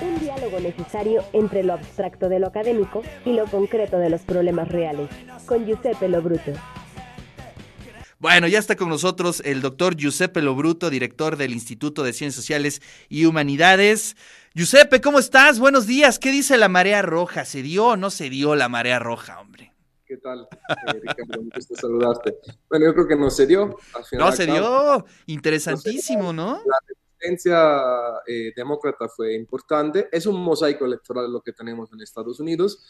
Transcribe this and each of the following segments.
Un diálogo necesario entre lo abstracto de lo académico y lo concreto de los problemas reales. Con Giuseppe Lobruto. Bueno, ya está con nosotros el doctor Giuseppe Lobruto, director del Instituto de Ciencias Sociales y Humanidades. Giuseppe, ¿cómo estás? Buenos días. ¿Qué dice la marea roja? ¿Se dio o no se dio la marea roja, hombre? ¿Qué tal, eh, Ricardo? Un gusto saludarte. Bueno, yo creo que no se dio. Al final, no se dio. Interesantísimo, ¿no? La resistencia eh, demócrata fue importante. Es un mosaico electoral lo que tenemos en Estados Unidos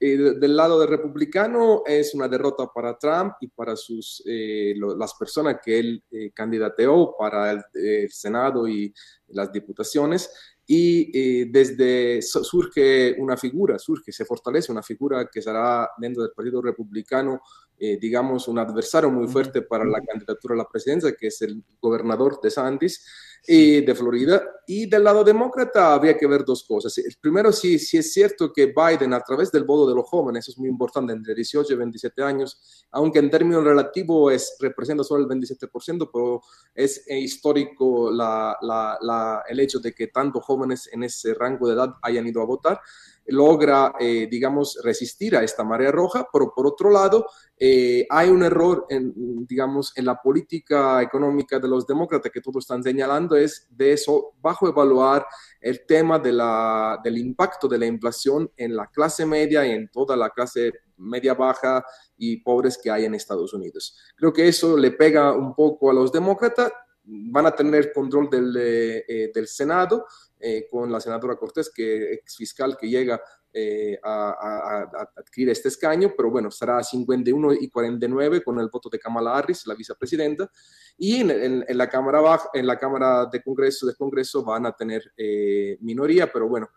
del lado del republicano es una derrota para Trump y para sus, eh, las personas que él eh, candidateó para el, Senado y las diputaciones. Y eh, desde surge una figura, surge, se fortalece una figura que será dentro del Partido Republicano, digamos, un adversario muy fuerte para la candidatura a la presidencia, que es el gobernador de Santis y de Florida. Y del lado demócrata habría que ver dos cosas. El primero, sí, sí es cierto que Biden, a través del voto de los jóvenes, eso es muy importante, entre 18 y 27 años, aunque en términos relativos es, representa solo el 27%, pero es histórico la, la, el hecho de que tantos jóvenes en ese rango de edad hayan ido a votar logra, eh, digamos, resistir a esta marea roja, pero por otro lado, eh, hay un error, en, digamos, en la política económica de los demócratas que todos están señalando, es de eso, bajo evaluar el tema de la, del impacto de la inflación en la clase media y en toda la clase media baja y pobres que hay en Estados Unidos. Creo que eso le pega un poco a los demócratas, van a tener control del, eh, del Senado, eh, con la senadora Cortés, que ex fiscal que llega eh, a, adquirir este escaño, pero bueno, será 51 y 49 con el voto de Kamala Harris, la vicepresidenta, y en, la Cámara baja, en la Cámara de Congreso, de Congreso van a tener eh, minoría, pero bueno,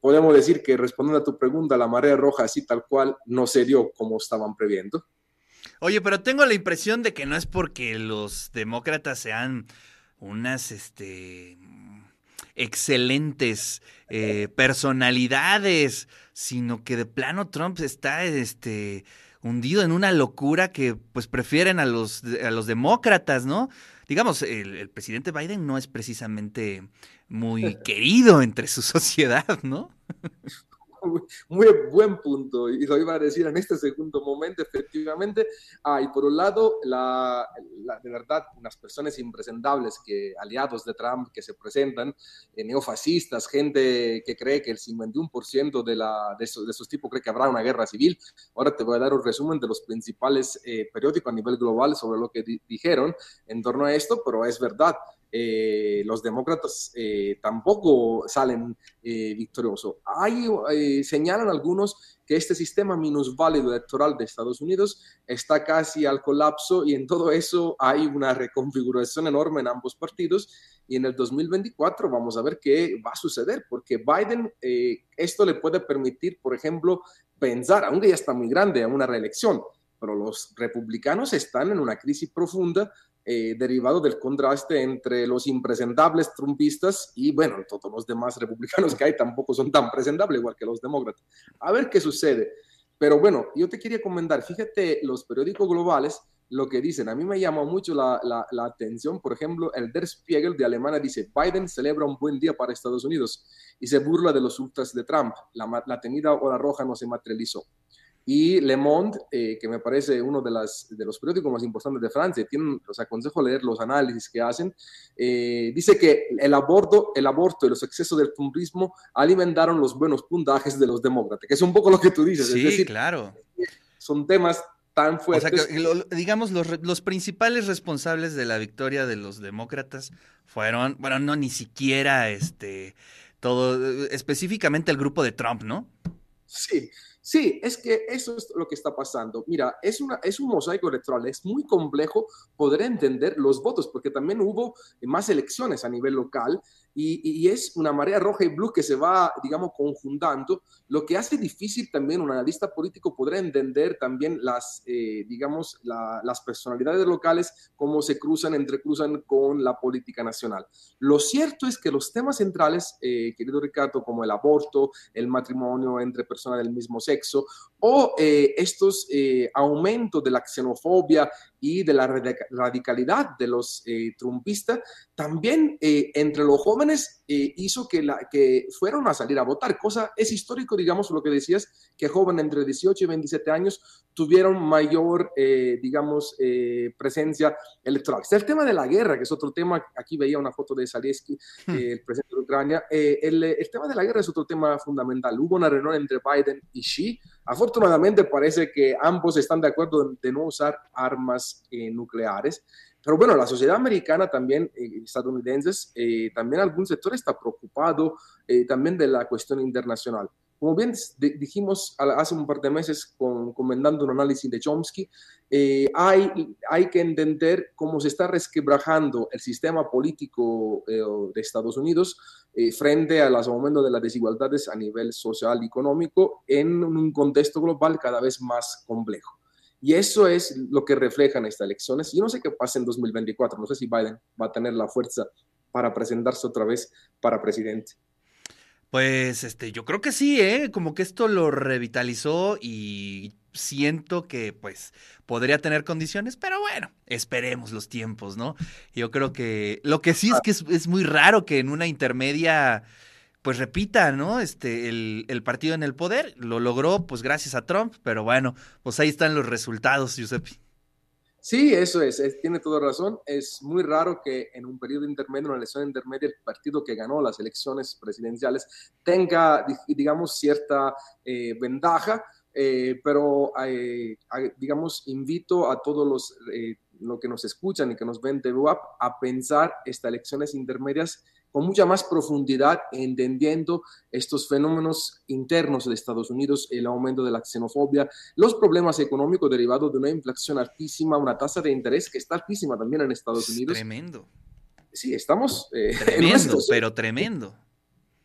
podemos decir que respondiendo a tu pregunta, la marea roja así tal cual no se dio como estaban previendo. Oye, pero tengo la impresión de que no es porque los demócratas sean unas, este, excelentes eh, personalidades, sino que de plano Trump está este, hundido en una locura que pues prefieren a los, a los demócratas, ¿no? Digamos, el, presidente Biden no es precisamente muy querido entre su sociedad, ¿no? Muy buen punto, y lo iba a decir en este segundo momento, efectivamente. hay por un lado, la, de verdad, unas personas impresentables que aliados de Trump que se presentan, eh, neofascistas, gente que cree que el 51% de, la, de, esos, de esos tipos cree que habrá una guerra civil. Ahora te voy a dar un resumen de los principales eh, periódicos a nivel global sobre lo que dijeron en torno a esto, pero es verdad. Eh, los demócratas eh, tampoco salen eh, victoriosos. Hay, señalan algunos que este sistema minusválido electoral de Estados Unidos está casi al colapso y en todo eso hay una reconfiguración enorme en ambos partidos y en el 2024 vamos a ver qué va a suceder, porque Biden esto le puede permitir, por ejemplo, pensar, aunque ya está muy grande, a una reelección, pero los republicanos están en una crisis profunda eh, derivado del contraste entre los impresentables trumpistas y, bueno, todos los demás republicanos que hay tampoco son tan presentables igual que los demócratas. A ver qué sucede. Pero bueno, yo te quería comentar, fíjate los periódicos globales lo que dicen. A mí me llama mucho la, la, atención, por ejemplo, el Der Spiegel de Alemania dice, Biden celebra un buen día para Estados Unidos y se burla de los ultras de Trump. La, la temida hora roja no se materializó. Y Le Monde, eh, que me parece uno de, las, de los periódicos más importantes de Francia, tienen, los aconsejo leer los análisis que hacen, eh, dice que el aborto, el aborto y los excesos del trumpismo alimentaron los buenos puntajes de los demócratas, que es un poco lo que tú dices. Sí, es decir, claro. Son temas tan fuertes. O sea, que, digamos, los, los, principales responsables de la victoria de los demócratas fueron, bueno, no ni siquiera este, todo, específicamente el grupo de Trump, ¿no? Sí, Sí, es que eso es lo que está pasando. Mira, es, una, es un mosaico electoral, es muy complejo poder entender los votos, porque también hubo más elecciones a nivel local y, es una marea roja y blue que se va, digamos, conjuntando, lo que hace difícil también un analista político poder entender también las, eh, digamos, las personalidades locales, cómo se cruzan, entrecruzan con la política nacional. Lo cierto es que los temas centrales, eh, querido Ricardo, como el aborto, el matrimonio entre personas del mismo sexo, o eh, estos aumentos de la xenofobia y de la radicalidad de los eh, trumpistas, también eh, entre los jóvenes eh, hizo que, la, que fueron a salir a votar. Cosa es histórico, digamos, lo que decías, que jóvenes entre 18 y 27 años tuvieron mayor, digamos, presencia electoral. Está el tema de la guerra, que es otro tema. Aquí veía una foto de Zalewski, hmm. el presidente de Ucrania. El, el, tema de la guerra es otro tema fundamental. Hubo una reunión entre Biden y Xi. Afortunadamente parece que ambos están de acuerdo de no usar armas eh, nucleares. Pero bueno, la sociedad americana también, eh, estadounidenses, eh, también algún sector está preocupado también de la cuestión internacional. Como bien dijimos hace un par de meses con, comentando un análisis de Chomsky, hay, hay que entender cómo se está resquebrajando el sistema político de Estados Unidos frente a los aumentos de las desigualdades a nivel social y económico en un contexto global cada vez más complejo. Y eso es lo que reflejan estas elecciones. Yo no sé qué pasa en 2024, no sé si Biden va a tener la fuerza para presentarse otra vez para presidente. Pues este, yo creo que sí, ¿eh? Como que esto lo revitalizó y siento que pues podría tener condiciones, pero bueno, esperemos los tiempos, ¿no? Yo creo que lo que sí es que es, es muy raro que en una intermedia pues repita, ¿no? Este, el, partido en el poder, lo logró pues gracias a Trump, pero bueno, pues ahí están los resultados, Giuseppe. Sí, eso es, tiene toda razón. Es muy raro que en un periodo intermedio, una elección intermedia, el partido que ganó las elecciones presidenciales tenga, digamos, cierta eh, ventaja, eh, pero, eh, digamos, invito a todos los, lo que nos escuchan y que nos ven de WAP a pensar estas elecciones intermedias con mucha más profundidad, entendiendo estos fenómenos internos de Estados Unidos, el aumento de la xenofobia, los problemas económicos derivados de una inflación altísima, una tasa de interés que está altísima también en Estados Unidos. Tremendo. Sí, estamos... Eh, tremendo, pero tremendo.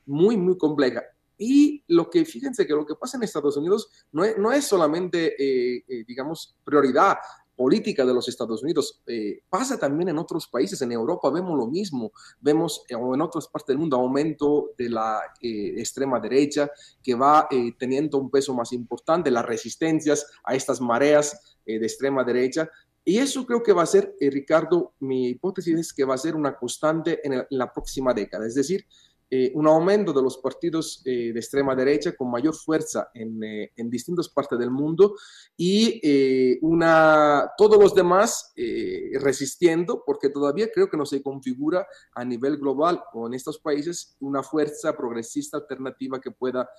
Muy, muy compleja. Y lo que, fíjense que lo que pasa en Estados Unidos no es, no es solamente, eh, eh, digamos, prioridad política de los Estados Unidos. Eh, pasa también en otros países, en Europa vemos lo mismo, vemos eh, o en otras partes del mundo aumento de la eh, extrema derecha que va teniendo un peso más importante, las resistencias a estas mareas de extrema derecha. Y eso creo que va a ser, Ricardo, mi hipótesis es que va a ser una constante en, en la próxima década. Es decir, eh, un aumento de los partidos eh, de extrema derecha con mayor fuerza en, eh, en distintas partes del mundo y una, todos los demás resistiendo, porque todavía creo que no se configura a nivel global o en estos países una fuerza progresista alternativa que pueda,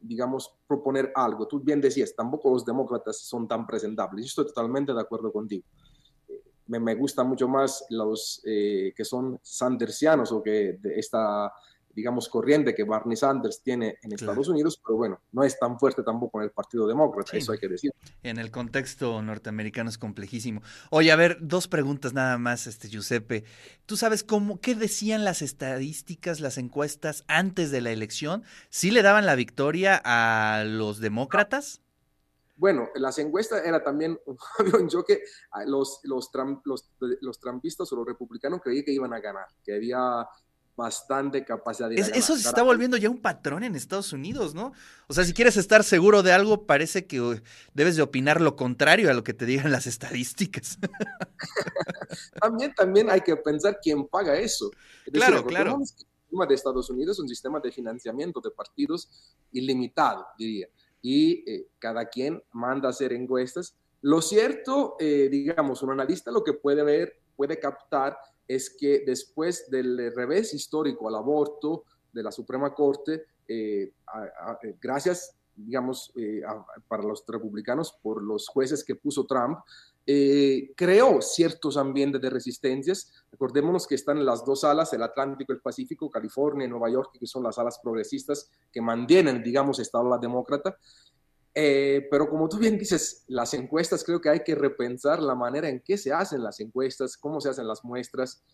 digamos, proponer algo. Tú bien decías, tampoco los demócratas son tan presentables. Yo estoy totalmente de acuerdo contigo me, me gustan mucho más los eh, que son sandersianos o que de esta, digamos, corriente que Barney Sanders tiene en Estados Unidos, pero bueno, no es tan fuerte tampoco en el Partido Demócrata, eso hay que decir. En el contexto norteamericano es complejísimo. Oye, a ver, dos preguntas nada más, este Giuseppe. ¿Tú sabes cómo, qué decían las estadísticas, las encuestas antes de la elección? ¿Sí le daban la victoria a los demócratas? Bueno, las encuestas era también un choque. Los, los, los, los, trampistas o los republicanos creían que iban a ganar, que había bastante capacidad de Eso se está volviendo ya un patrón en Estados Unidos, ¿no? O sea, si quieres estar seguro de algo, parece que uh, debes de opinar lo contrario a lo que te digan las estadísticas. también, también hay que pensar quién paga eso. claro, claro. El sistema de Estados Unidos es un sistema de financiamiento de partidos ilimitado, diría y eh, cada quien manda a hacer encuestas. Lo cierto, eh, digamos, un analista lo que puede ver, puede captar es que después del revés histórico al aborto de la Suprema Corte, eh, gracias, digamos, para los republicanos por los jueces que puso Trump, creó ciertos ambientes de resistencias. Recordémonos que están las dos alas, el Atlántico, el Pacífico, California y Nueva York, que son las alas progresistas que mantienen, digamos, esta ala demócrata. Eh, pero como tú bien dices, las encuestas creo que hay que repensar la manera en que se hacen las encuestas, cómo se hacen las muestras,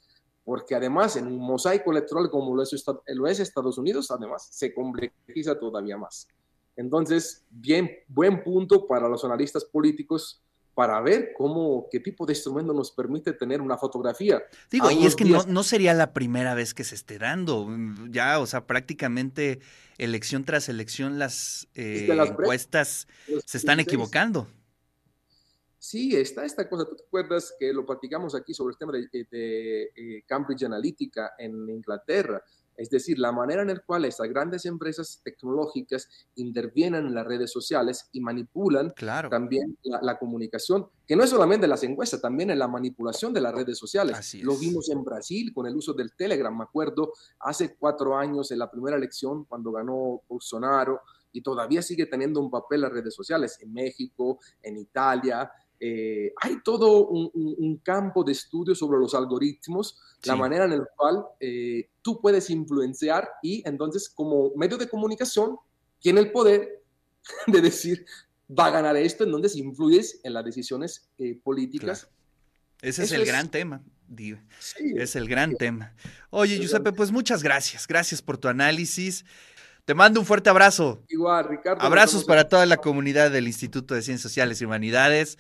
porque además en un mosaico electoral como lo es, lo es Estados Unidos, además se complejiza todavía más. Entonces, bien, buen punto para los analistas políticos para ver cómo, qué tipo de instrumento nos permite tener una fotografía. Digo, y es que no, no, sería la primera vez que se esté dando. Ya, o sea, prácticamente elección tras elección las, eh, encuestas se están equivocando. Sí, está esta cosa. ¿Tú te acuerdas que lo platicamos aquí sobre el tema de, de eh, Cambridge Analytica en Inglaterra? Es decir, la manera en la cual estas grandes empresas tecnológicas intervienen en las redes sociales y manipulan también la, comunicación, que no es solamente las encuestas, también en la manipulación de las redes sociales. Lo vimos en Brasil con el uso del Telegram, me acuerdo, hace cuatro años en la primera elección, cuando ganó Bolsonaro, y todavía sigue teniendo un papel las redes sociales en México, en Italia, eh, hay todo un, campo de estudio sobre los algoritmos, la manera en la cual eh, tú puedes influenciar y entonces como medio de comunicación tiene el poder de decir, va a ganar esto, entonces influyes en las decisiones eh, políticas. Ese es el gran tema. es el gran tema. Oye, Giuseppe, pues muchas gracias. Gracias por tu análisis. Te mando un fuerte abrazo. Igual, Ricardo. Abrazos para toda la comunidad del Instituto de Ciencias Sociales y Humanidades.